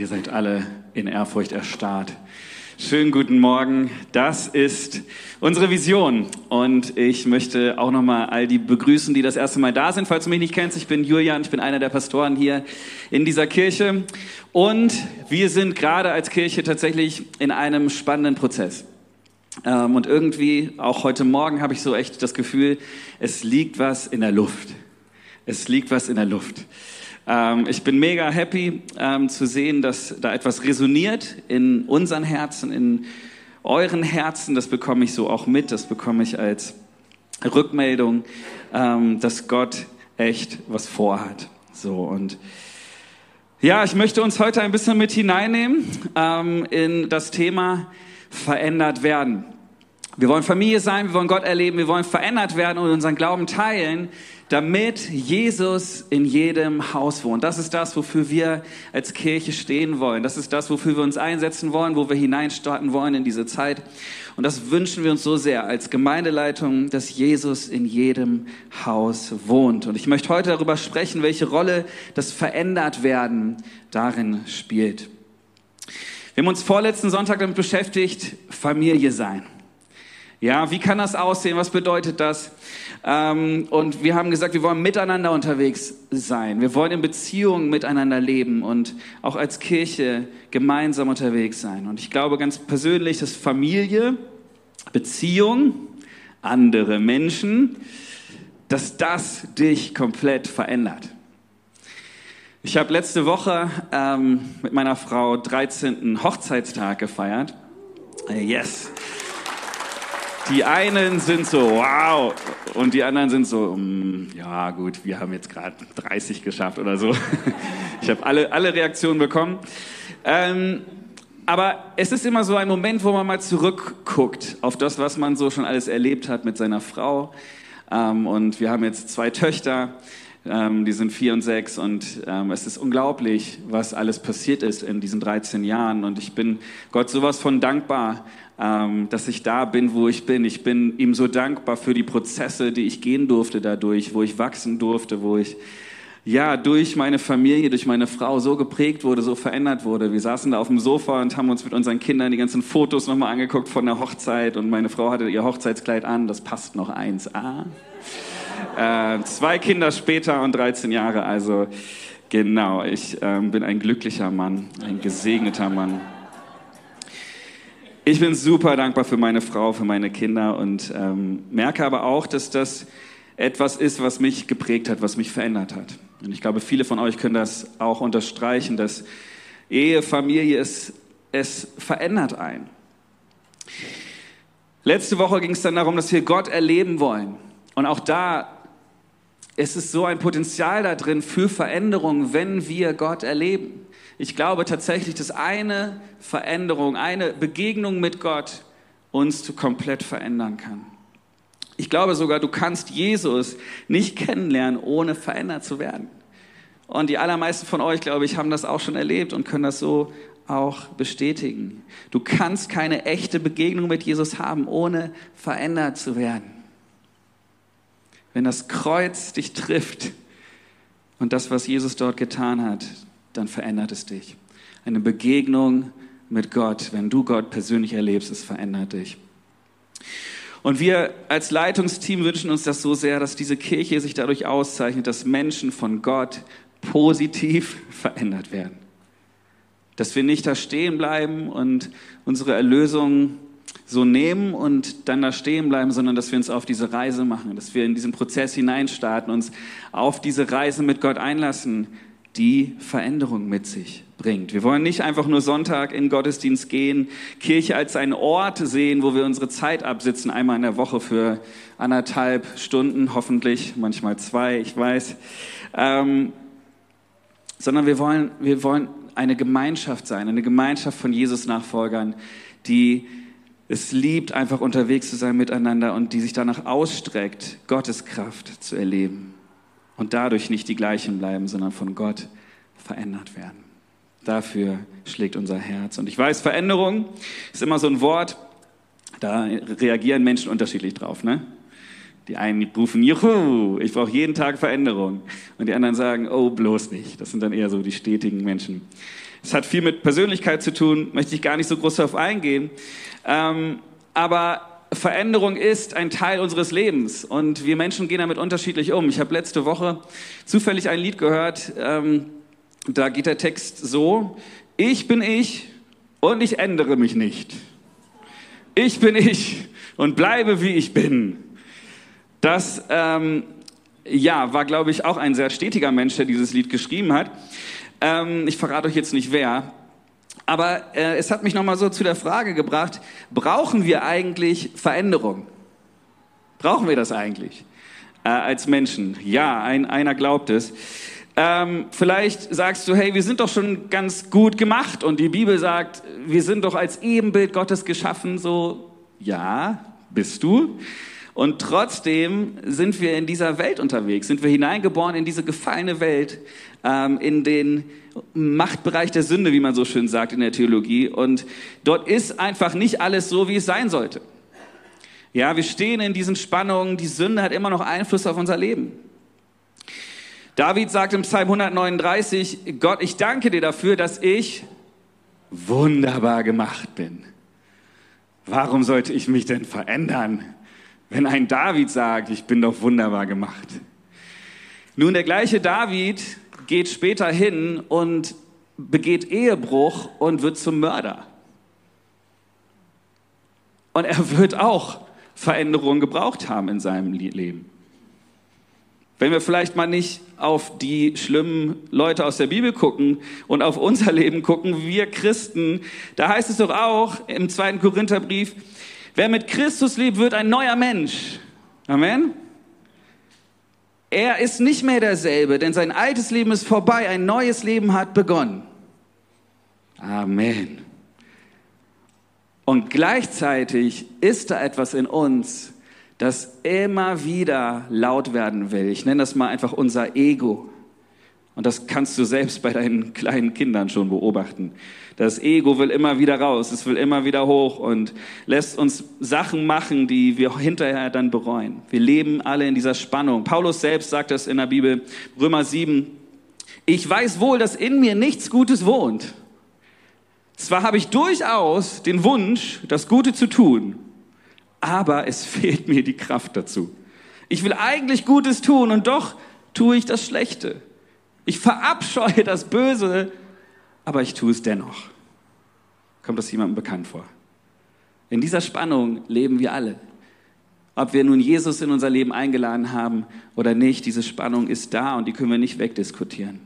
Ihr seid alle in Ehrfurcht erstarrt. Schönen guten Morgen. Das ist unsere Vision. Und ich möchte auch nochmal all die begrüßen, die das erste Mal da sind. Falls du mich nicht kennst, ich bin Julian, ich bin einer der Pastoren hier in dieser Kirche. Und wir sind gerade als Kirche tatsächlich in einem spannenden Prozess. Ähm, und irgendwie, auch heute Morgen, habe ich so echt das Gefühl, es liegt was in der Luft. Es liegt was in der Luft. Ähm, ich bin mega happy ähm, zu sehen, dass da etwas resoniert in unseren Herzen, in euren Herzen. Das bekomme ich so auch mit, das bekomme ich als Rückmeldung, ähm, dass Gott echt was vorhat. So und ja, ich möchte uns heute ein bisschen mit hineinnehmen ähm, in das Thema verändert werden. Wir wollen Familie sein, wir wollen Gott erleben, wir wollen verändert werden und unseren Glauben teilen, damit Jesus in jedem Haus wohnt. Das ist das, wofür wir als Kirche stehen wollen. Das ist das, wofür wir uns einsetzen wollen, wo wir hineinstarten wollen in diese Zeit. Und das wünschen wir uns so sehr als Gemeindeleitung, dass Jesus in jedem Haus wohnt. Und ich möchte heute darüber sprechen, welche Rolle das Verändertwerden darin spielt. Wir haben uns vorletzten Sonntag damit beschäftigt, Familie sein. Ja, wie kann das aussehen? Was bedeutet das? Ähm, und wir haben gesagt, wir wollen miteinander unterwegs sein. Wir wollen in Beziehungen miteinander leben und auch als Kirche gemeinsam unterwegs sein. Und ich glaube ganz persönlich, dass Familie, Beziehung, andere Menschen, dass das dich komplett verändert. Ich habe letzte Woche ähm, mit meiner Frau 13. Hochzeitstag gefeiert. Yes. Die einen sind so, wow, und die anderen sind so, mm, ja gut, wir haben jetzt gerade 30 geschafft oder so. Ich habe alle, alle Reaktionen bekommen. Ähm, aber es ist immer so ein Moment, wo man mal zurückguckt auf das, was man so schon alles erlebt hat mit seiner Frau. Ähm, und wir haben jetzt zwei Töchter, ähm, die sind vier und sechs. Und ähm, es ist unglaublich, was alles passiert ist in diesen 13 Jahren. Und ich bin Gott sowas von dankbar, dass ich da bin, wo ich bin. Ich bin ihm so dankbar für die Prozesse, die ich gehen durfte dadurch, wo ich wachsen durfte, wo ich ja durch meine Familie, durch meine Frau so geprägt wurde, so verändert wurde. Wir saßen da auf dem Sofa und haben uns mit unseren Kindern die ganzen Fotos nochmal angeguckt von der Hochzeit und meine Frau hatte ihr Hochzeitskleid an, das passt noch eins. Ah. Äh, zwei Kinder später und 13 Jahre, also genau, ich äh, bin ein glücklicher Mann, ein gesegneter Mann. Ich bin super dankbar für meine Frau, für meine Kinder und ähm, merke aber auch, dass das etwas ist, was mich geprägt hat, was mich verändert hat. Und ich glaube, viele von euch können das auch unterstreichen, dass Ehe, Familie, es, es verändert einen. Letzte Woche ging es dann darum, dass wir Gott erleben wollen. Und auch da ist es so ein Potenzial da drin für Veränderung, wenn wir Gott erleben. Ich glaube tatsächlich, dass eine Veränderung, eine Begegnung mit Gott uns komplett verändern kann. Ich glaube sogar, du kannst Jesus nicht kennenlernen, ohne verändert zu werden. Und die allermeisten von euch, glaube ich, haben das auch schon erlebt und können das so auch bestätigen. Du kannst keine echte Begegnung mit Jesus haben, ohne verändert zu werden. Wenn das Kreuz dich trifft und das, was Jesus dort getan hat, dann verändert es dich. Eine Begegnung mit Gott, wenn du Gott persönlich erlebst, es verändert dich. Und wir als Leitungsteam wünschen uns das so sehr, dass diese Kirche sich dadurch auszeichnet, dass Menschen von Gott positiv verändert werden. Dass wir nicht da stehen bleiben und unsere Erlösung so nehmen und dann da stehen bleiben, sondern dass wir uns auf diese Reise machen, dass wir in diesen Prozess hineinstarten, uns auf diese Reise mit Gott einlassen, die Veränderung mit sich bringt. Wir wollen nicht einfach nur Sonntag in Gottesdienst gehen, Kirche als einen Ort sehen, wo wir unsere Zeit absitzen, einmal in der Woche für anderthalb Stunden, hoffentlich, manchmal zwei, ich weiß, ähm, sondern wir wollen, wir wollen eine Gemeinschaft sein, eine Gemeinschaft von Jesus-Nachfolgern, die es liebt, einfach unterwegs zu sein miteinander und die sich danach ausstreckt, Gottes Kraft zu erleben und dadurch nicht die gleichen bleiben, sondern von Gott verändert werden. Dafür schlägt unser Herz. Und ich weiß, Veränderung ist immer so ein Wort, da reagieren Menschen unterschiedlich drauf. Ne? Die einen rufen, juhu, ich brauche jeden Tag Veränderung. Und die anderen sagen, oh, bloß nicht. Das sind dann eher so die stetigen Menschen. Es hat viel mit Persönlichkeit zu tun, möchte ich gar nicht so groß darauf eingehen. Ähm, aber Veränderung ist ein Teil unseres Lebens und wir Menschen gehen damit unterschiedlich um. Ich habe letzte Woche zufällig ein Lied gehört, ähm, da geht der Text so, ich bin ich und ich ändere mich nicht. Ich bin ich und bleibe wie ich bin. Das ähm, ja, war, glaube ich, auch ein sehr stetiger Mensch, der dieses Lied geschrieben hat. Ähm, ich verrate euch jetzt nicht wer. Aber äh, es hat mich nochmal so zu der Frage gebracht, brauchen wir eigentlich Veränderung? Brauchen wir das eigentlich äh, als Menschen? Ja, ein, einer glaubt es. Ähm, vielleicht sagst du, hey, wir sind doch schon ganz gut gemacht und die Bibel sagt, wir sind doch als Ebenbild Gottes geschaffen. So, ja, bist du. Und trotzdem sind wir in dieser Welt unterwegs, sind wir hineingeboren in diese gefallene Welt, ähm, in den Machtbereich der Sünde, wie man so schön sagt in der Theologie. Und dort ist einfach nicht alles so, wie es sein sollte. Ja, wir stehen in diesen Spannungen. Die Sünde hat immer noch Einfluss auf unser Leben. David sagt im Psalm 139, Gott, ich danke dir dafür, dass ich wunderbar gemacht bin. Warum sollte ich mich denn verändern, wenn ein David sagt, ich bin doch wunderbar gemacht? Nun, der gleiche David geht später hin und begeht Ehebruch und wird zum Mörder. Und er wird auch Veränderungen gebraucht haben in seinem Leben. Wenn wir vielleicht mal nicht auf die schlimmen Leute aus der Bibel gucken und auf unser Leben gucken, wir Christen, da heißt es doch auch im zweiten Korintherbrief, wer mit Christus lebt, wird ein neuer Mensch. Amen. Er ist nicht mehr derselbe, denn sein altes Leben ist vorbei, ein neues Leben hat begonnen. Amen. Und gleichzeitig ist da etwas in uns, das immer wieder laut werden will. Ich nenne das mal einfach unser Ego. Und das kannst du selbst bei deinen kleinen Kindern schon beobachten. Das Ego will immer wieder raus, es will immer wieder hoch und lässt uns Sachen machen, die wir hinterher dann bereuen. Wir leben alle in dieser Spannung. Paulus selbst sagt das in der Bibel, Römer 7. Ich weiß wohl, dass in mir nichts Gutes wohnt. Zwar habe ich durchaus den Wunsch, das Gute zu tun, aber es fehlt mir die Kraft dazu. Ich will eigentlich Gutes tun und doch tue ich das Schlechte. Ich verabscheue das Böse, aber ich tue es dennoch. Kommt das jemandem bekannt vor? In dieser Spannung leben wir alle. Ob wir nun Jesus in unser Leben eingeladen haben oder nicht, diese Spannung ist da und die können wir nicht wegdiskutieren.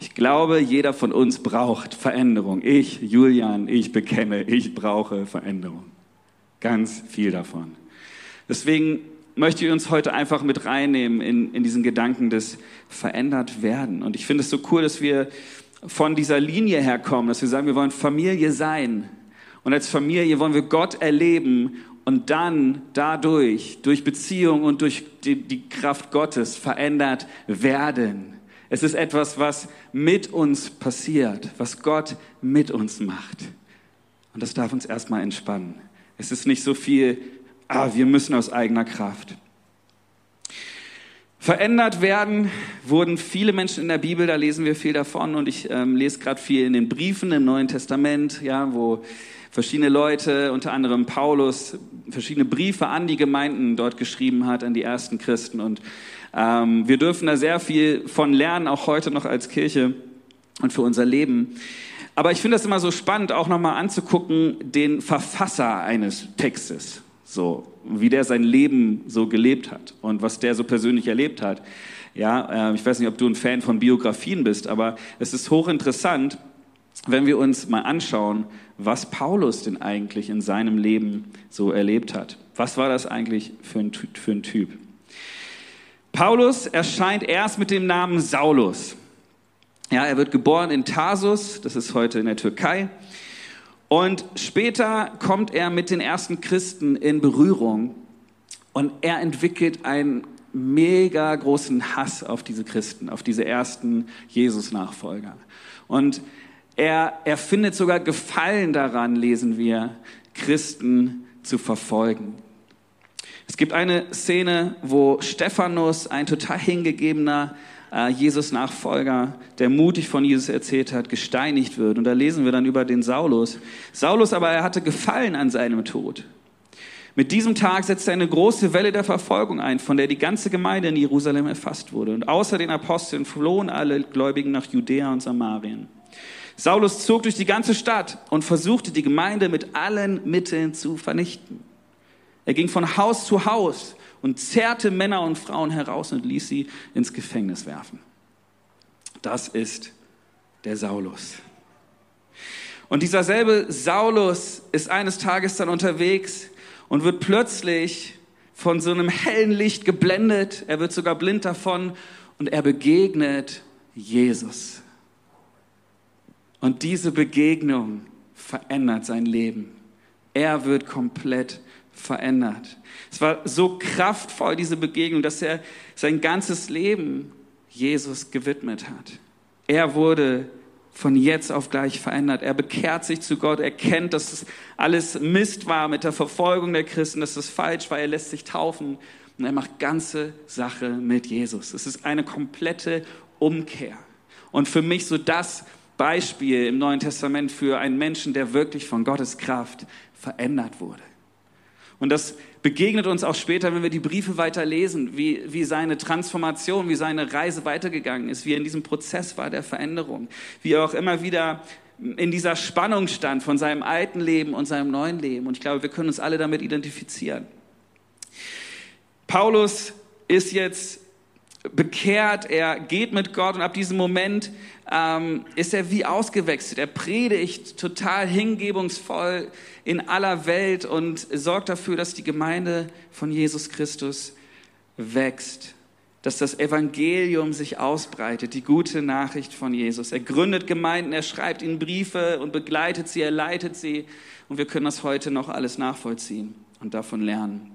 Ich glaube, jeder von uns braucht Veränderung. Ich, Julian, ich bekenne, ich brauche Veränderung. Ganz viel davon. Deswegen möchte ich uns heute einfach mit reinnehmen in, in diesen Gedanken des verändert werden. Und ich finde es so cool, dass wir von dieser Linie herkommen, dass wir sagen, wir wollen Familie sein. Und als Familie wollen wir Gott erleben und dann dadurch, durch Beziehung und durch die, die Kraft Gottes verändert werden. Es ist etwas, was mit uns passiert, was Gott mit uns macht. Und das darf uns erstmal entspannen. Es ist nicht so viel ah, wir müssen aus eigener Kraft. Verändert werden wurden viele Menschen in der Bibel, da lesen wir viel davon und ich ähm, lese gerade viel in den Briefen im Neuen Testament, ja, wo verschiedene Leute, unter anderem Paulus, verschiedene Briefe an die Gemeinden dort geschrieben hat, an die ersten Christen und ähm, wir dürfen da sehr viel von lernen, auch heute noch als Kirche und für unser Leben. Aber ich finde das immer so spannend, auch nochmal anzugucken, den Verfasser eines Textes. So, wie der sein Leben so gelebt hat und was der so persönlich erlebt hat. Ja, äh, ich weiß nicht, ob du ein Fan von Biografien bist, aber es ist hochinteressant, wenn wir uns mal anschauen, was Paulus denn eigentlich in seinem Leben so erlebt hat. Was war das eigentlich für ein, für ein Typ? Paulus erscheint erst mit dem Namen Saulus. Ja, er wird geboren in Tarsus, das ist heute in der Türkei. Und später kommt er mit den ersten Christen in Berührung und er entwickelt einen mega großen Hass auf diese Christen, auf diese ersten Jesus-Nachfolger. Und er, er findet sogar Gefallen daran, lesen wir, Christen zu verfolgen. Es gibt eine Szene, wo Stephanus, ein total hingegebener Jesus-Nachfolger, der mutig von Jesus erzählt hat, gesteinigt wird. Und da lesen wir dann über den Saulus. Saulus aber, er hatte Gefallen an seinem Tod. Mit diesem Tag setzte eine große Welle der Verfolgung ein, von der die ganze Gemeinde in Jerusalem erfasst wurde. Und außer den Aposteln flohen alle Gläubigen nach Judäa und Samarien. Saulus zog durch die ganze Stadt und versuchte die Gemeinde mit allen Mitteln zu vernichten. Er ging von Haus zu Haus und zerrte Männer und Frauen heraus und ließ sie ins Gefängnis werfen. Das ist der Saulus. Und dieser selbe Saulus ist eines Tages dann unterwegs und wird plötzlich von so einem hellen Licht geblendet. Er wird sogar blind davon und er begegnet Jesus. Und diese Begegnung verändert sein Leben. Er wird komplett verändert. Es war so kraftvoll, diese Begegnung, dass er sein ganzes Leben Jesus gewidmet hat. Er wurde von jetzt auf gleich verändert. Er bekehrt sich zu Gott, er kennt, dass es alles Mist war mit der Verfolgung der Christen, dass es falsch war, er lässt sich taufen und er macht ganze Sache mit Jesus. Es ist eine komplette Umkehr. Und für mich so das Beispiel im Neuen Testament für einen Menschen, der wirklich von Gottes Kraft verändert wurde. Und das begegnet uns auch später, wenn wir die Briefe weiter lesen, wie, wie seine Transformation, wie seine Reise weitergegangen ist, wie er in diesem Prozess war der Veränderung, wie er auch immer wieder in dieser Spannung stand von seinem alten Leben und seinem neuen Leben. Und ich glaube, wir können uns alle damit identifizieren. Paulus ist jetzt bekehrt, er geht mit Gott und ab diesem Moment ähm, ist er wie ausgewechselt. Er predigt total hingebungsvoll in aller Welt und sorgt dafür, dass die Gemeinde von Jesus Christus wächst, dass das Evangelium sich ausbreitet, die gute Nachricht von Jesus. Er gründet Gemeinden, er schreibt ihnen Briefe und begleitet sie, er leitet sie und wir können das heute noch alles nachvollziehen und davon lernen.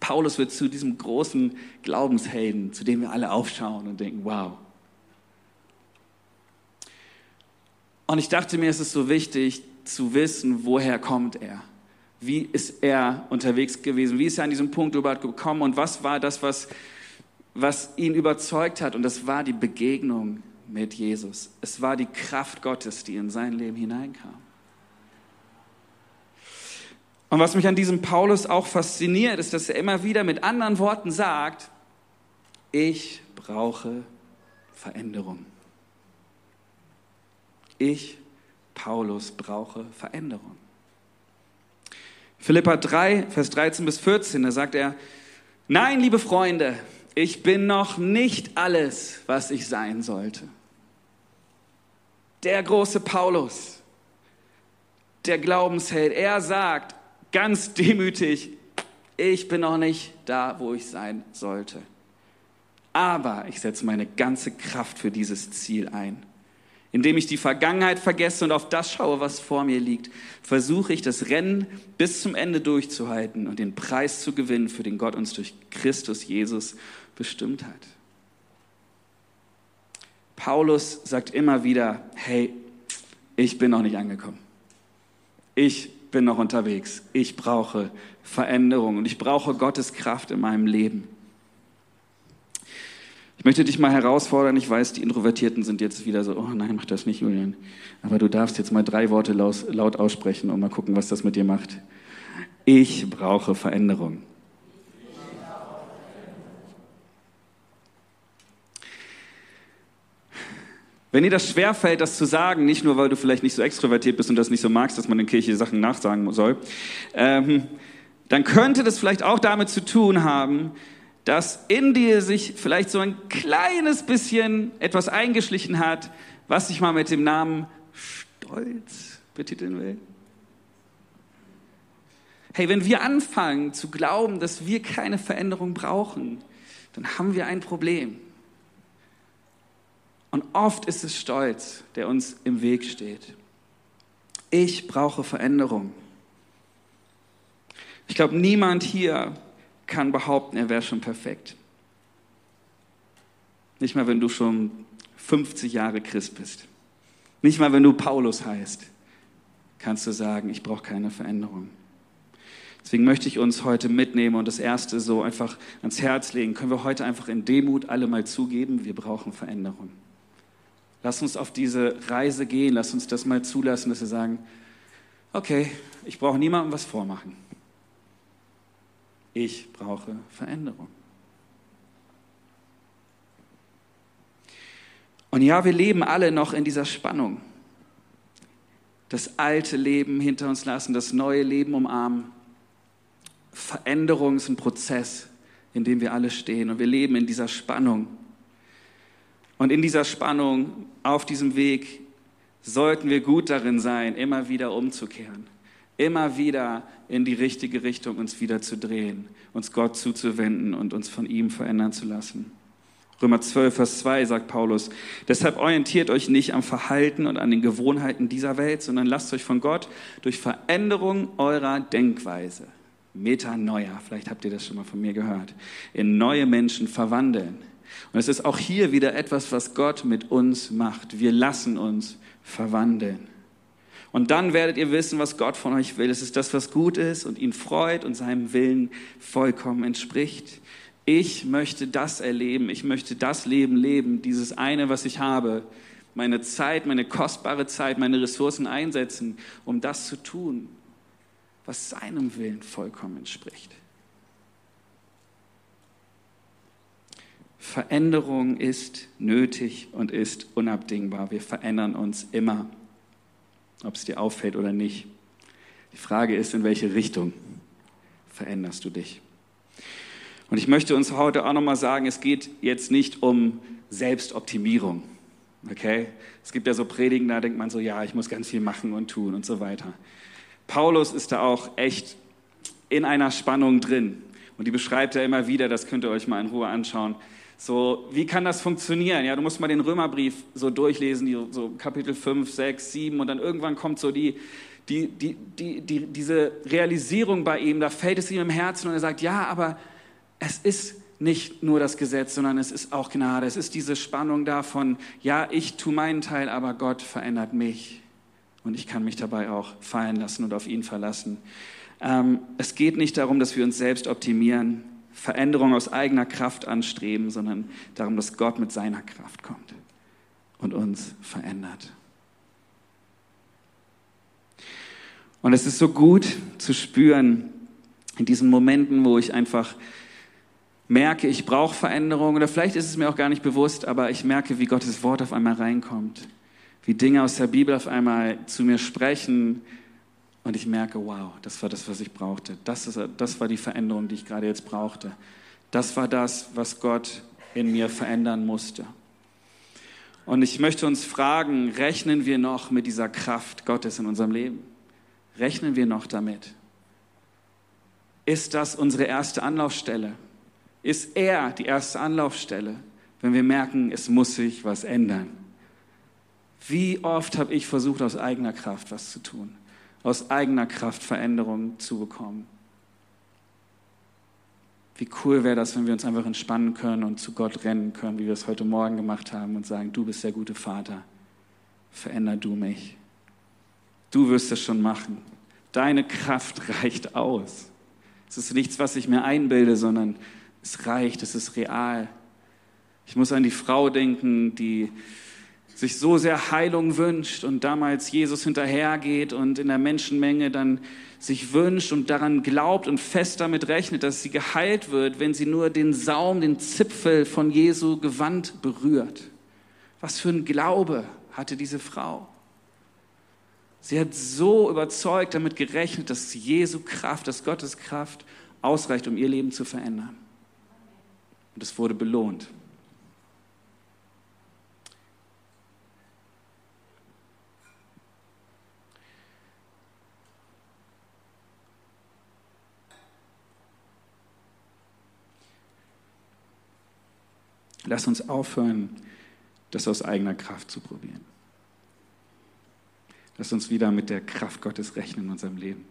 Paulus wird zu diesem großen Glaubenshelden, zu dem wir alle aufschauen und denken, wow. Und ich dachte mir, es ist so wichtig zu wissen, woher kommt er? Wie ist er unterwegs gewesen? Wie ist er an diesem Punkt überhaupt gekommen? Und was war das, was, was ihn überzeugt hat? Und das war die Begegnung mit Jesus. Es war die Kraft Gottes, die in sein Leben hineinkam. Und was mich an diesem Paulus auch fasziniert, ist, dass er immer wieder mit anderen Worten sagt, ich brauche Veränderung. Ich, Paulus, brauche Veränderung. Philippa 3, Vers 13 bis 14, da sagt er, nein, liebe Freunde, ich bin noch nicht alles, was ich sein sollte. Der große Paulus, der Glaubensheld, er sagt, ganz demütig, ich bin noch nicht da, wo ich sein sollte. Aber ich setze meine ganze Kraft für dieses Ziel ein. Indem ich die Vergangenheit vergesse und auf das schaue, was vor mir liegt, versuche ich das Rennen bis zum Ende durchzuhalten und den Preis zu gewinnen, für den Gott uns durch Christus Jesus bestimmt hat. Paulus sagt immer wieder, hey, ich bin noch nicht angekommen. Ich bin noch unterwegs. Ich brauche Veränderung und ich brauche Gottes Kraft in meinem Leben. Ich möchte dich mal herausfordern. Ich weiß, die Introvertierten sind jetzt wieder so, oh nein, mach das nicht, Julian. Aber du darfst jetzt mal drei Worte laut aussprechen und mal gucken, was das mit dir macht. Ich brauche Veränderung. Wenn dir das schwerfällt, das zu sagen, nicht nur, weil du vielleicht nicht so extrovertiert bist und das nicht so magst, dass man in Kirche Sachen nachsagen soll, ähm, dann könnte das vielleicht auch damit zu tun haben, dass in dir sich vielleicht so ein kleines bisschen etwas eingeschlichen hat, was ich mal mit dem Namen Stolz betiteln will. Hey, wenn wir anfangen zu glauben, dass wir keine Veränderung brauchen, dann haben wir ein Problem. Oft ist es Stolz, der uns im Weg steht. Ich brauche Veränderung. Ich glaube, niemand hier kann behaupten, er wäre schon perfekt. Nicht mal, wenn du schon 50 Jahre Christ bist. Nicht mal, wenn du Paulus heißt, kannst du sagen, ich brauche keine Veränderung. Deswegen möchte ich uns heute mitnehmen und das Erste so einfach ans Herz legen. Können wir heute einfach in Demut alle mal zugeben, wir brauchen Veränderung. Lass uns auf diese Reise gehen, lass uns das mal zulassen, dass wir sagen, okay, ich brauche niemandem was vormachen. Ich brauche Veränderung. Und ja, wir leben alle noch in dieser Spannung. Das alte Leben hinter uns lassen, das neue Leben umarmen. Veränderung ist ein Prozess, in dem wir alle stehen. Und wir leben in dieser Spannung. Und in dieser Spannung, auf diesem Weg, sollten wir gut darin sein, immer wieder umzukehren. Immer wieder in die richtige Richtung uns wieder zu drehen, uns Gott zuzuwenden und uns von ihm verändern zu lassen. Römer 12, Vers 2 sagt Paulus, deshalb orientiert euch nicht am Verhalten und an den Gewohnheiten dieser Welt, sondern lasst euch von Gott durch Veränderung eurer Denkweise, Metanoia, vielleicht habt ihr das schon mal von mir gehört, in neue Menschen verwandeln. Und es ist auch hier wieder etwas, was Gott mit uns macht. Wir lassen uns verwandeln. Und dann werdet ihr wissen, was Gott von euch will. Es ist das, was gut ist und ihn freut und seinem Willen vollkommen entspricht. Ich möchte das erleben, ich möchte das Leben leben, dieses eine, was ich habe, meine Zeit, meine kostbare Zeit, meine Ressourcen einsetzen, um das zu tun, was seinem Willen vollkommen entspricht. Veränderung ist nötig und ist unabdingbar. Wir verändern uns immer, ob es dir auffällt oder nicht. Die Frage ist, in welche Richtung veränderst du dich? Und ich möchte uns heute auch nochmal sagen, es geht jetzt nicht um Selbstoptimierung. Okay? Es gibt ja so Predigen, da denkt man so, ja, ich muss ganz viel machen und tun und so weiter. Paulus ist da auch echt in einer Spannung drin. Und die beschreibt er immer wieder, das könnt ihr euch mal in Ruhe anschauen. So, wie kann das funktionieren? Ja, du musst mal den Römerbrief so durchlesen, die, so Kapitel 5, 6, 7 und dann irgendwann kommt so die, die, die, die, die, diese Realisierung bei ihm, da fällt es ihm im Herzen und er sagt, ja, aber es ist nicht nur das Gesetz, sondern es ist auch Gnade. Es ist diese Spannung davon, ja, ich tue meinen Teil, aber Gott verändert mich. Und ich kann mich dabei auch fallen lassen und auf ihn verlassen. Ähm, es geht nicht darum, dass wir uns selbst optimieren, Veränderung aus eigener Kraft anstreben, sondern darum, dass Gott mit seiner Kraft kommt und uns verändert. Und es ist so gut zu spüren in diesen Momenten, wo ich einfach merke, ich brauche Veränderung. Oder vielleicht ist es mir auch gar nicht bewusst, aber ich merke, wie Gottes Wort auf einmal reinkommt, wie Dinge aus der Bibel auf einmal zu mir sprechen und ich merke, wow, das war das, was ich brauchte. Das, ist, das war die Veränderung, die ich gerade jetzt brauchte. Das war das, was Gott in mir verändern musste. Und ich möchte uns fragen, rechnen wir noch mit dieser Kraft Gottes in unserem Leben? Rechnen wir noch damit? Ist das unsere erste Anlaufstelle? ist er die erste Anlaufstelle, wenn wir merken, es muss sich was ändern. Wie oft habe ich versucht, aus eigener Kraft was zu tun, aus eigener Kraft Veränderungen zu bekommen. Wie cool wäre das, wenn wir uns einfach entspannen können und zu Gott rennen können, wie wir es heute Morgen gemacht haben und sagen, du bist der gute Vater, veränder du mich. Du wirst es schon machen. Deine Kraft reicht aus. Es ist nichts, was ich mir einbilde, sondern es reicht, es ist real. Ich muss an die Frau denken, die sich so sehr Heilung wünscht und damals Jesus hinterhergeht und in der Menschenmenge dann sich wünscht und daran glaubt und fest damit rechnet, dass sie geheilt wird, wenn sie nur den Saum, den Zipfel von Jesu Gewand berührt. Was für ein Glaube hatte diese Frau? Sie hat so überzeugt damit gerechnet, dass Jesu Kraft, dass Gottes Kraft ausreicht, um ihr Leben zu verändern. Und es wurde belohnt. Lass uns aufhören, das aus eigener Kraft zu probieren. Lass uns wieder mit der Kraft Gottes rechnen in unserem Leben.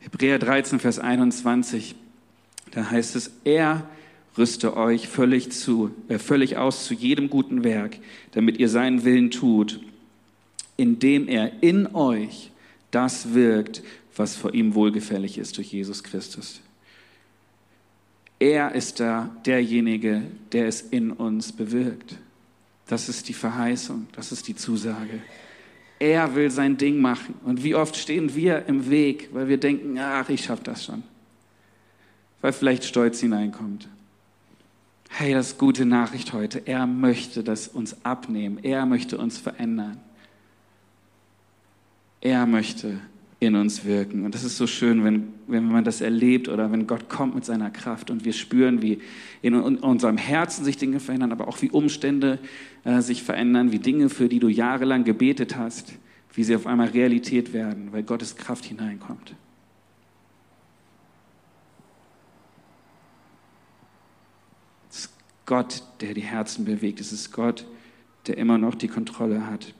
Hebräer 13, Vers 21, da heißt es, er rüste euch völlig zu, äh, völlig aus zu jedem guten Werk, damit ihr seinen Willen tut. indem er in euch das wirkt, was vor ihm wohlgefällig ist durch Jesus Christus. Er ist da derjenige, der es in uns bewirkt. Das ist die Verheißung, das ist die Zusage. Er will sein Ding machen. Und wie oft stehen wir im Weg, weil wir denken, ach, ich schaffe das schon. Weil vielleicht Stolz hineinkommt. Hey, das ist gute Nachricht heute. Er möchte das uns abnehmen. Er möchte uns verändern. Er möchte in uns wirken. Und das ist so schön, wenn, wenn man das erlebt oder wenn Gott kommt mit seiner Kraft und wir spüren, wie in unserem Herzen sich Dinge verändern, aber auch wie Umstände äh, sich verändern, wie Dinge, für die du jahrelang gebetet hast, wie sie auf einmal Realität werden, weil Gottes Kraft hineinkommt. Es ist Gott, der die Herzen bewegt. Es ist Gott, der immer noch die Kontrolle hat.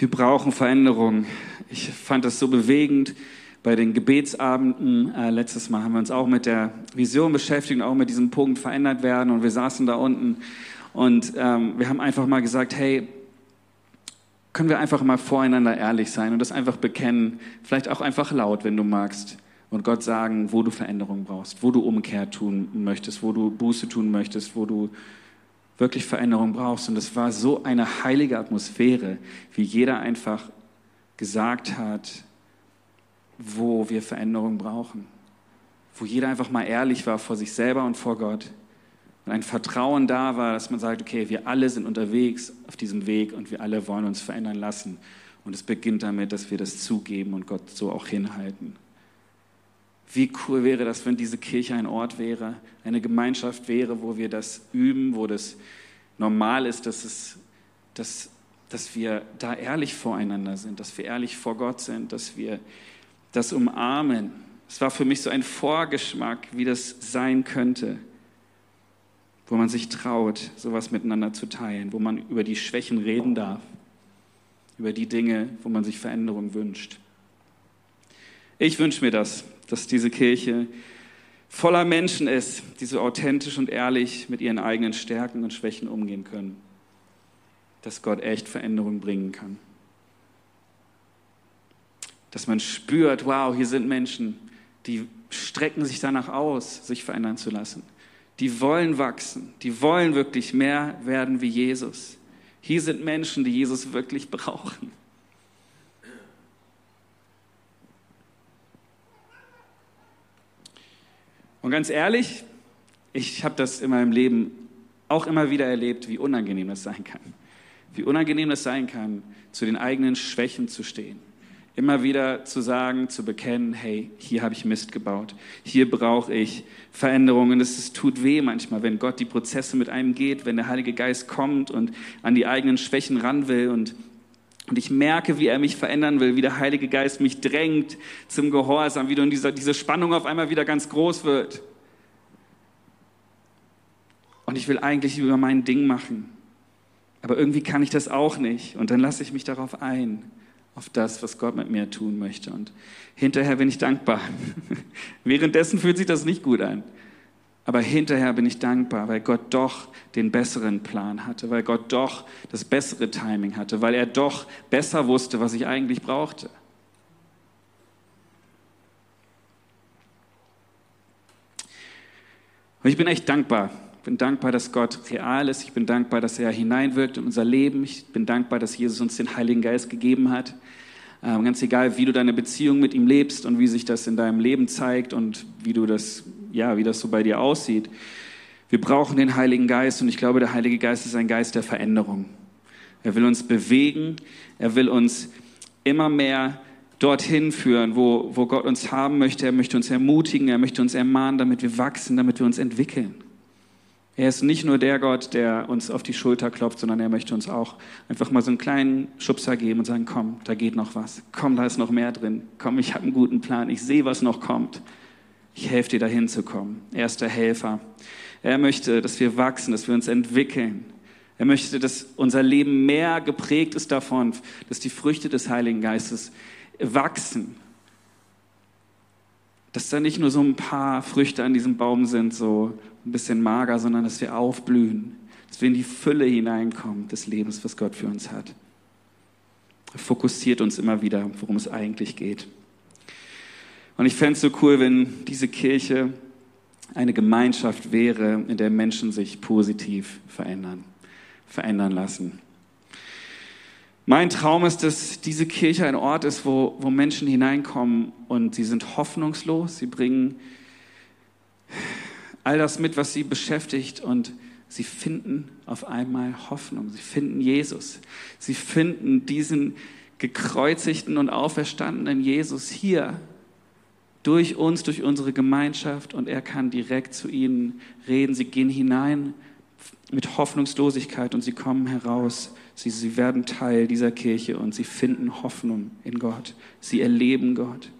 Wir brauchen Veränderung. Ich fand das so bewegend bei den Gebetsabenden. Äh, letztes Mal haben wir uns auch mit der Vision beschäftigt und auch mit diesem Punkt verändert werden. Und wir saßen da unten und ähm, wir haben einfach mal gesagt, hey, können wir einfach mal voreinander ehrlich sein und das einfach bekennen, vielleicht auch einfach laut, wenn du magst. Und Gott sagen, wo du Veränderung brauchst, wo du Umkehr tun möchtest, wo du Buße tun möchtest, wo du wirklich Veränderung brauchst. Und es war so eine heilige Atmosphäre, wie jeder einfach gesagt hat, wo wir Veränderung brauchen. Wo jeder einfach mal ehrlich war vor sich selber und vor Gott. Und ein Vertrauen da war, dass man sagt, okay, wir alle sind unterwegs auf diesem Weg und wir alle wollen uns verändern lassen. Und es beginnt damit, dass wir das zugeben und Gott so auch hinhalten. Wie cool wäre das, wenn diese Kirche ein Ort wäre, eine Gemeinschaft wäre, wo wir das üben, wo das normal ist, dass, es, dass, dass wir da ehrlich voreinander sind, dass wir ehrlich vor Gott sind, dass wir das umarmen. Es war für mich so ein Vorgeschmack, wie das sein könnte, wo man sich traut, sowas miteinander zu teilen, wo man über die Schwächen reden darf, über die Dinge, wo man sich Veränderung wünscht. Ich wünsche mir das, dass diese Kirche voller Menschen ist, die so authentisch und ehrlich mit ihren eigenen Stärken und Schwächen umgehen können. Dass Gott echt Veränderung bringen kann. Dass man spürt, wow, hier sind Menschen, die strecken sich danach aus, sich verändern zu lassen. Die wollen wachsen, die wollen wirklich mehr werden wie Jesus. Hier sind Menschen, die Jesus wirklich brauchen. Und ganz ehrlich, ich habe das in meinem Leben auch immer wieder erlebt, wie unangenehm das sein kann. Wie unangenehm das sein kann, zu den eigenen Schwächen zu stehen. Immer wieder zu sagen, zu bekennen, hey, hier habe ich Mist gebaut, hier brauche ich Veränderungen. Es tut weh manchmal, wenn Gott die Prozesse mit einem geht, wenn der Heilige Geist kommt und an die eigenen Schwächen ran will und und ich merke, wie er mich verändern will, wie der Heilige Geist mich drängt zum Gehorsam, wie dann diese, diese Spannung auf einmal wieder ganz groß wird. Und ich will eigentlich über mein Ding machen. Aber irgendwie kann ich das auch nicht. Und dann lasse ich mich darauf ein, auf das, was Gott mit mir tun möchte. Und hinterher bin ich dankbar. Währenddessen fühlt sich das nicht gut an. Aber hinterher bin ich dankbar, weil Gott doch den besseren Plan hatte, weil Gott doch das bessere Timing hatte, weil er doch besser wusste, was ich eigentlich brauchte. Und ich bin echt dankbar. Ich bin dankbar, dass Gott real ist. Ich bin dankbar, dass er hineinwirkt in unser Leben. Ich bin dankbar, dass Jesus uns den Heiligen Geist gegeben hat. Ähm, ganz egal, wie du deine Beziehung mit ihm lebst und wie sich das in deinem Leben zeigt und wie du das ja, wie das so bei dir aussieht. Wir brauchen den Heiligen Geist und ich glaube, der Heilige Geist ist ein Geist der Veränderung. Er will uns bewegen, er will uns immer mehr dorthin führen, wo, wo Gott uns haben möchte. Er möchte uns ermutigen, er möchte uns ermahnen, damit wir wachsen, damit wir uns entwickeln. Er ist nicht nur der Gott, der uns auf die Schulter klopft, sondern er möchte uns auch einfach mal so einen kleinen Schubser geben und sagen, komm, da geht noch was. Komm, da ist noch mehr drin. Komm, ich habe einen guten Plan. Ich sehe, was noch kommt. Ich helfe dir dahin zu kommen. Er ist der Helfer. Er möchte, dass wir wachsen, dass wir uns entwickeln. Er möchte, dass unser Leben mehr geprägt ist davon, dass die Früchte des Heiligen Geistes wachsen. Dass da nicht nur so ein paar Früchte an diesem Baum sind, so ein bisschen mager, sondern dass wir aufblühen, dass wir in die Fülle hineinkommen des Lebens, was Gott für uns hat. fokussiert uns immer wieder, worum es eigentlich geht. Und ich fände es so cool, wenn diese Kirche eine Gemeinschaft wäre, in der Menschen sich positiv verändern, verändern lassen. Mein Traum ist, dass diese Kirche ein Ort ist, wo, wo Menschen hineinkommen und sie sind hoffnungslos, sie bringen all das mit, was sie beschäftigt und sie finden auf einmal Hoffnung, sie finden Jesus, sie finden diesen gekreuzigten und auferstandenen Jesus hier durch uns, durch unsere Gemeinschaft und er kann direkt zu ihnen reden. Sie gehen hinein mit Hoffnungslosigkeit und sie kommen heraus. Sie, sie werden Teil dieser Kirche und sie finden Hoffnung in Gott. Sie erleben Gott.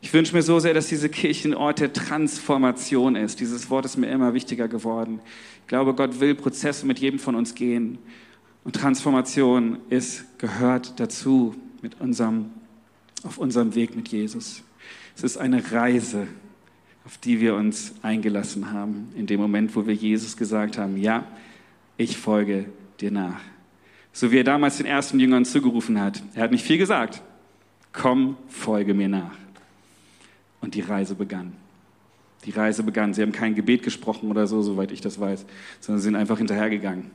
Ich wünsche mir so sehr, dass diese Kirche ein Ort der Transformation ist. Dieses Wort ist mir immer wichtiger geworden. Ich glaube, Gott will Prozesse mit jedem von uns gehen. Und Transformation ist, gehört dazu mit unserem, auf unserem Weg mit Jesus. Es ist eine Reise, auf die wir uns eingelassen haben, in dem Moment, wo wir Jesus gesagt haben, ja, ich folge dir nach. So wie er damals den ersten Jüngern zugerufen hat. Er hat nicht viel gesagt. Komm, folge mir nach. Und die Reise begann. Die Reise begann. Sie haben kein Gebet gesprochen oder so, soweit ich das weiß, sondern sie sind einfach hinterhergegangen.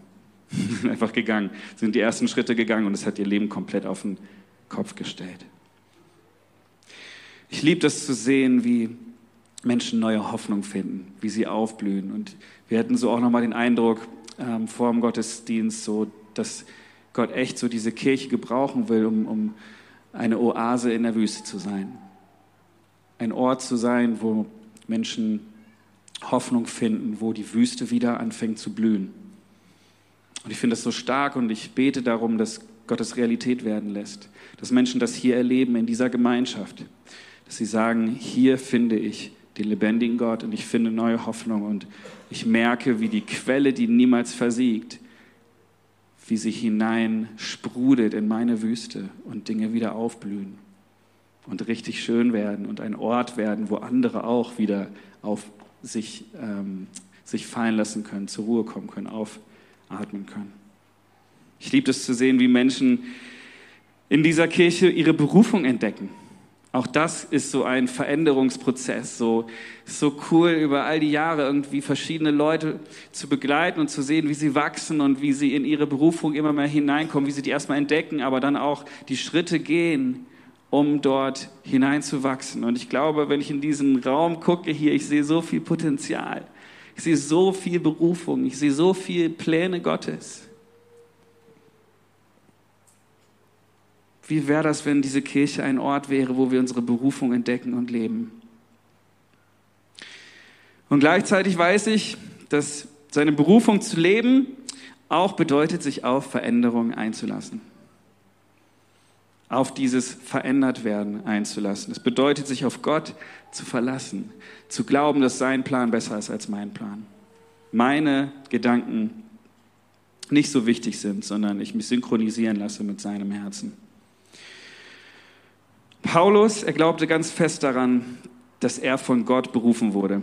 sind einfach gegangen, sind die ersten Schritte gegangen und es hat ihr Leben komplett auf den Kopf gestellt. Ich liebe das zu sehen, wie Menschen neue Hoffnung finden, wie sie aufblühen. Und wir hatten so auch nochmal den Eindruck ähm, vor dem Gottesdienst, so, dass Gott echt so diese Kirche gebrauchen will, um, um eine Oase in der Wüste zu sein. Ein Ort zu sein, wo Menschen Hoffnung finden, wo die Wüste wieder anfängt zu blühen. Und ich finde das so stark und ich bete darum, dass Gott es Realität werden lässt, dass Menschen das hier erleben in dieser Gemeinschaft dass sie sagen, hier finde ich den lebendigen Gott und ich finde neue Hoffnung und ich merke, wie die Quelle, die niemals versiegt, wie sie hinein sprudelt in meine Wüste und Dinge wieder aufblühen und richtig schön werden und ein Ort werden, wo andere auch wieder auf sich, ähm, sich fallen lassen können, zur Ruhe kommen können, aufatmen können. Ich liebe es zu sehen, wie Menschen in dieser Kirche ihre Berufung entdecken auch das ist so ein Veränderungsprozess. So, so cool, über all die Jahre irgendwie verschiedene Leute zu begleiten und zu sehen, wie sie wachsen und wie sie in ihre Berufung immer mehr hineinkommen, wie sie die erstmal entdecken, aber dann auch die Schritte gehen, um dort hineinzuwachsen. Und ich glaube, wenn ich in diesen Raum gucke hier, ich sehe so viel Potenzial. Ich sehe so viel Berufung. Ich sehe so viel Pläne Gottes. Wie wäre das, wenn diese Kirche ein Ort wäre, wo wir unsere Berufung entdecken und leben? Und gleichzeitig weiß ich, dass seine Berufung zu leben auch bedeutet, sich auf Veränderungen einzulassen. Auf dieses Verändertwerden einzulassen. Es bedeutet, sich auf Gott zu verlassen, zu glauben, dass sein Plan besser ist als mein Plan. Meine Gedanken nicht so wichtig sind, sondern ich mich synchronisieren lasse mit seinem Herzen. Paulus, er glaubte ganz fest daran, dass er von Gott berufen wurde.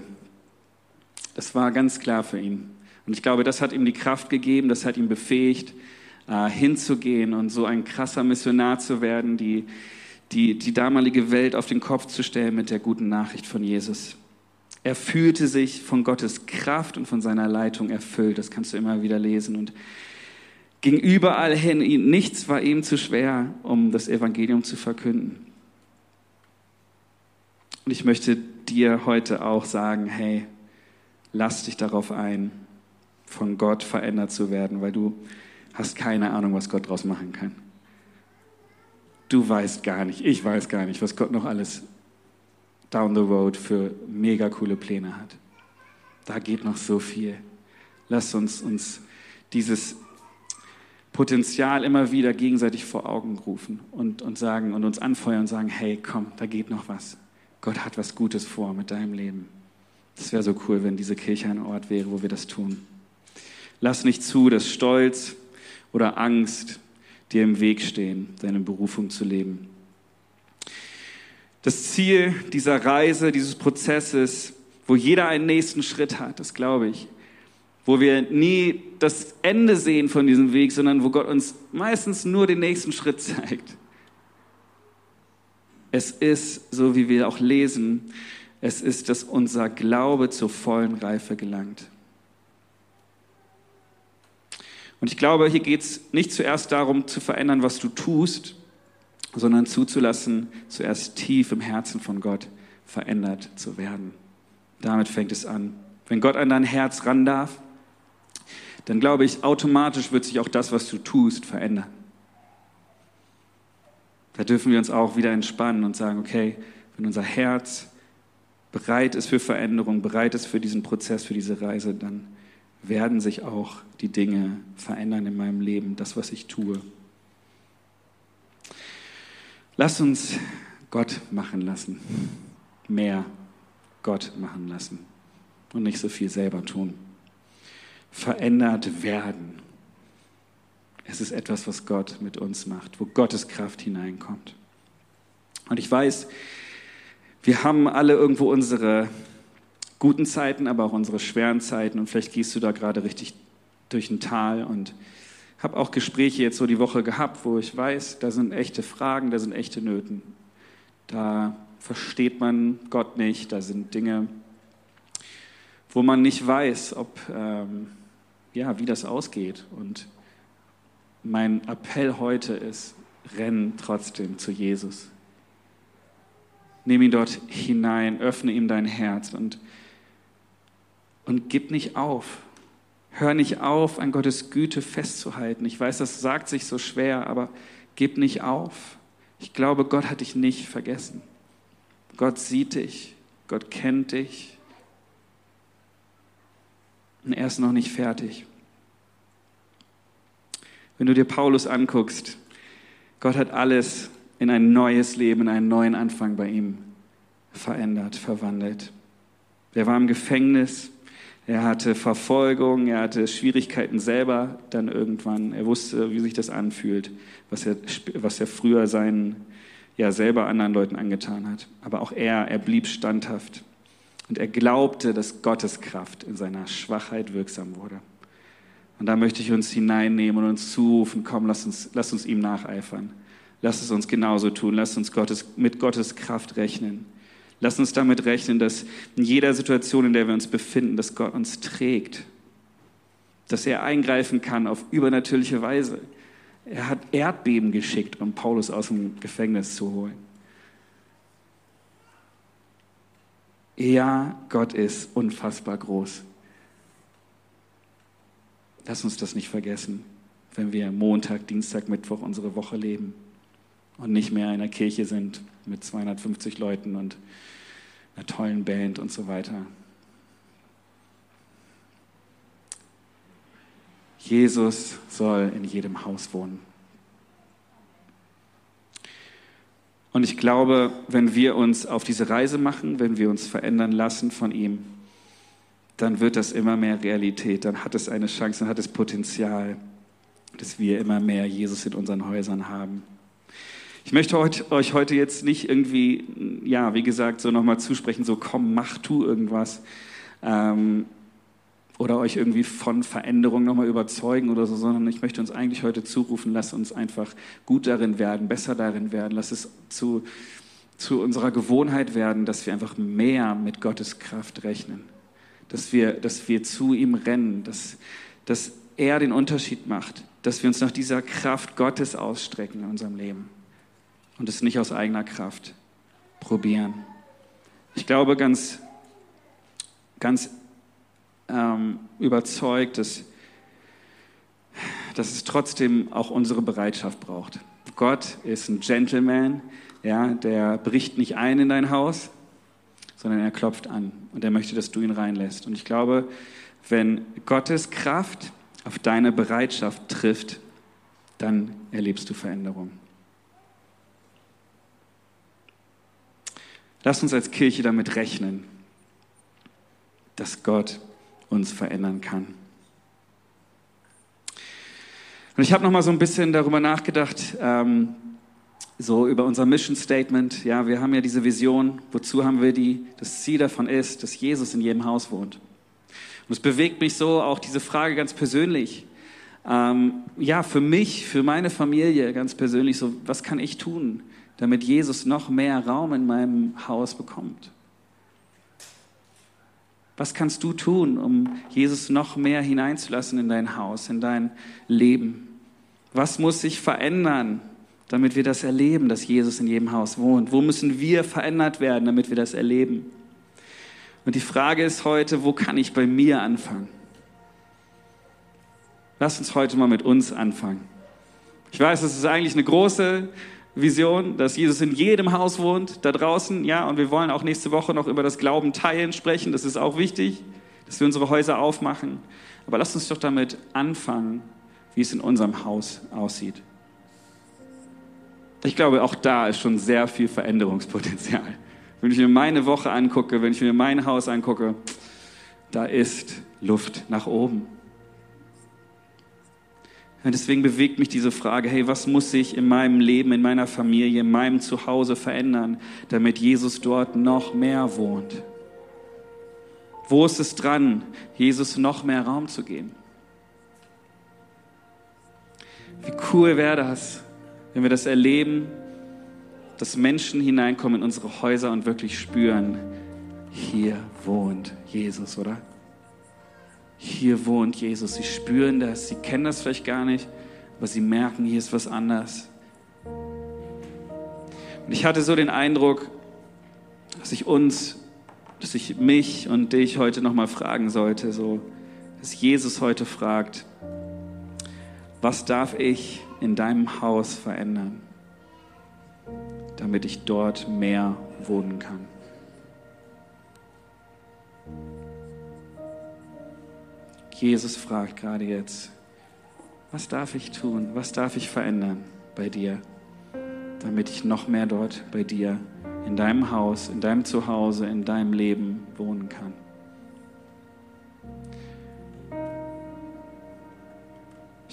Das war ganz klar für ihn. Und ich glaube, das hat ihm die Kraft gegeben, das hat ihn befähigt, äh, hinzugehen und so ein krasser Missionar zu werden, die, die, die damalige Welt auf den Kopf zu stellen mit der guten Nachricht von Jesus. Er fühlte sich von Gottes Kraft und von seiner Leitung erfüllt. Das kannst du immer wieder lesen. Und ging überall hin. Nichts war ihm zu schwer, um das Evangelium zu verkünden. Und ich möchte dir heute auch sagen, hey, lass dich darauf ein, von Gott verändert zu werden, weil du hast keine Ahnung, was Gott daraus machen kann. Du weißt gar nicht, ich weiß gar nicht, was Gott noch alles down the road für mega coole Pläne hat. Da geht noch so viel. Lass uns uns dieses Potenzial immer wieder gegenseitig vor Augen rufen und, und sagen und uns anfeuern und sagen, hey, komm, da geht noch was. Gott hat was Gutes vor mit deinem Leben. Es wäre so cool, wenn diese Kirche ein Ort wäre, wo wir das tun. Lass nicht zu, dass Stolz oder Angst dir im Weg stehen, deine Berufung zu leben. Das Ziel dieser Reise, dieses Prozesses, wo jeder einen nächsten Schritt hat, das glaube ich, wo wir nie das Ende sehen von diesem Weg, sondern wo Gott uns meistens nur den nächsten Schritt zeigt. Es ist, so wie wir auch lesen, es ist, dass unser Glaube zur vollen Reife gelangt. Und ich glaube, hier geht es nicht zuerst darum, zu verändern, was du tust, sondern zuzulassen, zuerst tief im Herzen von Gott verändert zu werden. Damit fängt es an. Wenn Gott an dein Herz ran darf, dann glaube ich, automatisch wird sich auch das, was du tust, verändern. Da dürfen wir uns auch wieder entspannen und sagen, okay, wenn unser Herz bereit ist für Veränderung, bereit ist für diesen Prozess, für diese Reise, dann werden sich auch die Dinge verändern in meinem Leben, das, was ich tue. Lass uns Gott machen lassen, mehr Gott machen lassen und nicht so viel selber tun. Verändert werden. Es ist etwas, was Gott mit uns macht, wo Gottes Kraft hineinkommt. Und ich weiß, wir haben alle irgendwo unsere guten Zeiten, aber auch unsere schweren Zeiten. Und vielleicht gehst du da gerade richtig durch ein Tal und habe auch Gespräche jetzt so die Woche gehabt, wo ich weiß, da sind echte Fragen, da sind echte Nöten. Da versteht man Gott nicht, da sind Dinge, wo man nicht weiß, ob, ähm, ja, wie das ausgeht. Und mein Appell heute ist, renn trotzdem zu Jesus. Nimm ihn dort hinein, öffne ihm dein Herz und, und gib nicht auf. Hör nicht auf, an Gottes Güte festzuhalten. Ich weiß, das sagt sich so schwer, aber gib nicht auf. Ich glaube, Gott hat dich nicht vergessen. Gott sieht dich, Gott kennt dich. Und er ist noch nicht fertig. Wenn du dir Paulus anguckst, Gott hat alles in ein neues Leben, in einen neuen Anfang bei ihm verändert, verwandelt. Er war im Gefängnis, er hatte Verfolgung, er hatte Schwierigkeiten selber dann irgendwann. Er wusste, wie sich das anfühlt, was er, was er früher seinen, ja, selber anderen Leuten angetan hat. Aber auch er, er blieb standhaft. Und er glaubte, dass Gottes Kraft in seiner Schwachheit wirksam wurde. Und da möchte ich uns hineinnehmen und uns zurufen, komm, lass uns, lass uns ihm nacheifern. Lass es uns genauso tun. Lass uns Gottes, mit Gottes Kraft rechnen. Lass uns damit rechnen, dass in jeder Situation, in der wir uns befinden, dass Gott uns trägt, dass er eingreifen kann auf übernatürliche Weise. Er hat Erdbeben geschickt, um Paulus aus dem Gefängnis zu holen. Ja, Gott ist unfassbar groß. Lass uns das nicht vergessen, wenn wir Montag, Dienstag, Mittwoch unsere Woche leben und nicht mehr in der Kirche sind mit 250 Leuten und einer tollen Band und so weiter. Jesus soll in jedem Haus wohnen. Und ich glaube, wenn wir uns auf diese Reise machen, wenn wir uns verändern lassen von ihm, dann wird das immer mehr Realität, dann hat es eine Chance, dann hat es Potenzial, dass wir immer mehr Jesus in unseren Häusern haben. Ich möchte euch heute jetzt nicht irgendwie, ja, wie gesagt, so nochmal zusprechen, so komm, mach, tu irgendwas. Ähm, oder euch irgendwie von Veränderung nochmal überzeugen oder so, sondern ich möchte uns eigentlich heute zurufen, lass uns einfach gut darin werden, besser darin werden, lass es zu, zu unserer Gewohnheit werden, dass wir einfach mehr mit Gottes Kraft rechnen, dass wir, dass wir zu ihm rennen, dass, dass er den Unterschied macht, dass wir uns nach dieser Kraft Gottes ausstrecken in unserem Leben und es nicht aus eigener Kraft probieren. Ich glaube ganz, ganz ähm, überzeugt, dass, dass es trotzdem auch unsere Bereitschaft braucht. Gott ist ein Gentleman, ja, der bricht nicht ein in dein Haus, sondern er klopft an und er möchte, dass du ihn reinlässt. Und ich glaube, wenn Gottes Kraft auf deine Bereitschaft trifft, dann erlebst du Veränderung. Lasst uns als Kirche damit rechnen, dass Gott uns verändern kann. Und ich habe noch mal so ein bisschen darüber nachgedacht, ähm, so über unser Mission Statement. Ja, wir haben ja diese Vision. Wozu haben wir die? Das Ziel davon ist, dass Jesus in jedem Haus wohnt. Und es bewegt mich so auch diese Frage ganz persönlich. Ähm, ja, für mich, für meine Familie ganz persönlich, so, was kann ich tun, damit Jesus noch mehr Raum in meinem Haus bekommt? Was kannst du tun, um Jesus noch mehr hineinzulassen in dein Haus, in dein Leben? Was muss sich verändern, damit wir das erleben, dass Jesus in jedem Haus wohnt? Wo müssen wir verändert werden, damit wir das erleben? Und die Frage ist heute, wo kann ich bei mir anfangen? Lass uns heute mal mit uns anfangen. Ich weiß, das ist eigentlich eine große Vision, dass Jesus in jedem Haus wohnt, da draußen, ja, und wir wollen auch nächste Woche noch über das Glauben teilen sprechen, das ist auch wichtig, dass wir unsere Häuser aufmachen. Aber lass uns doch damit anfangen, wie es in unserem Haus aussieht. Ich glaube, auch da ist schon sehr viel Veränderungspotenzial. Wenn ich mir meine Woche angucke, wenn ich mir mein Haus angucke, da ist Luft nach oben. Und deswegen bewegt mich diese Frage, hey, was muss sich in meinem Leben, in meiner Familie, in meinem Zuhause verändern, damit Jesus dort noch mehr wohnt? Wo ist es dran, Jesus noch mehr Raum zu geben? Wie cool wäre das, wenn wir das erleben, dass Menschen hineinkommen in unsere Häuser und wirklich spüren, hier wohnt Jesus, oder? hier wohnt Jesus. Sie spüren das, sie kennen das vielleicht gar nicht, aber sie merken, hier ist was anders. Und ich hatte so den Eindruck, dass ich uns, dass ich mich und dich heute nochmal fragen sollte, so, dass Jesus heute fragt, was darf ich in deinem Haus verändern, damit ich dort mehr wohnen kann? Jesus fragt gerade jetzt, was darf ich tun, was darf ich verändern bei dir, damit ich noch mehr dort bei dir, in deinem Haus, in deinem Zuhause, in deinem Leben wohnen kann.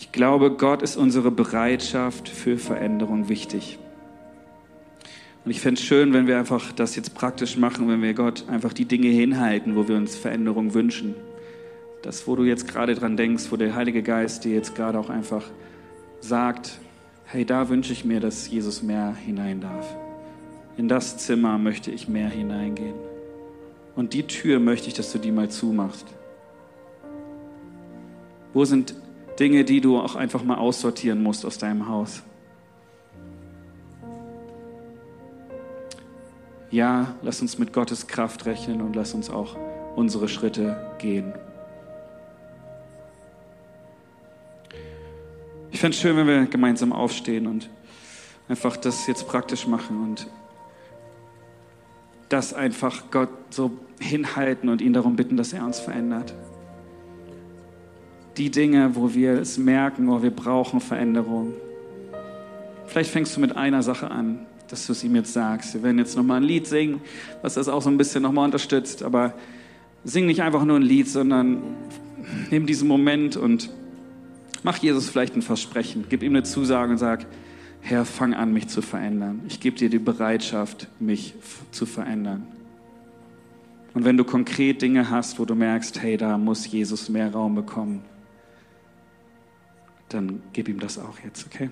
Ich glaube, Gott ist unsere Bereitschaft für Veränderung wichtig. Und ich fände es schön, wenn wir einfach das jetzt praktisch machen, wenn wir Gott einfach die Dinge hinhalten, wo wir uns Veränderung wünschen das, wo du jetzt gerade dran denkst, wo der Heilige Geist dir jetzt gerade auch einfach sagt, hey, da wünsche ich mir, dass Jesus mehr hinein darf. In das Zimmer möchte ich mehr hineingehen. Und die Tür möchte ich, dass du die mal zumachst. Wo sind Dinge, die du auch einfach mal aussortieren musst aus deinem Haus? Ja, lass uns mit Gottes Kraft rechnen und lass uns auch unsere Schritte gehen. Ich fände es schön, wenn wir gemeinsam aufstehen und einfach das jetzt praktisch machen und das einfach Gott so hinhalten und ihn darum bitten, dass er uns verändert. Die Dinge, wo wir es merken, wo wir brauchen Veränderung. Vielleicht fängst du mit einer Sache an, dass du es ihm jetzt sagst. Wir werden jetzt nochmal ein Lied singen, was das auch so ein bisschen nochmal unterstützt. Aber sing nicht einfach nur ein Lied, sondern nimm diesen Moment und Mach Jesus vielleicht ein Versprechen, gib ihm eine Zusage und sag, Herr, fang an, mich zu verändern. Ich gebe dir die Bereitschaft, mich zu verändern. Und wenn du konkret Dinge hast, wo du merkst, hey, da muss Jesus mehr Raum bekommen, dann gib ihm das auch jetzt, okay?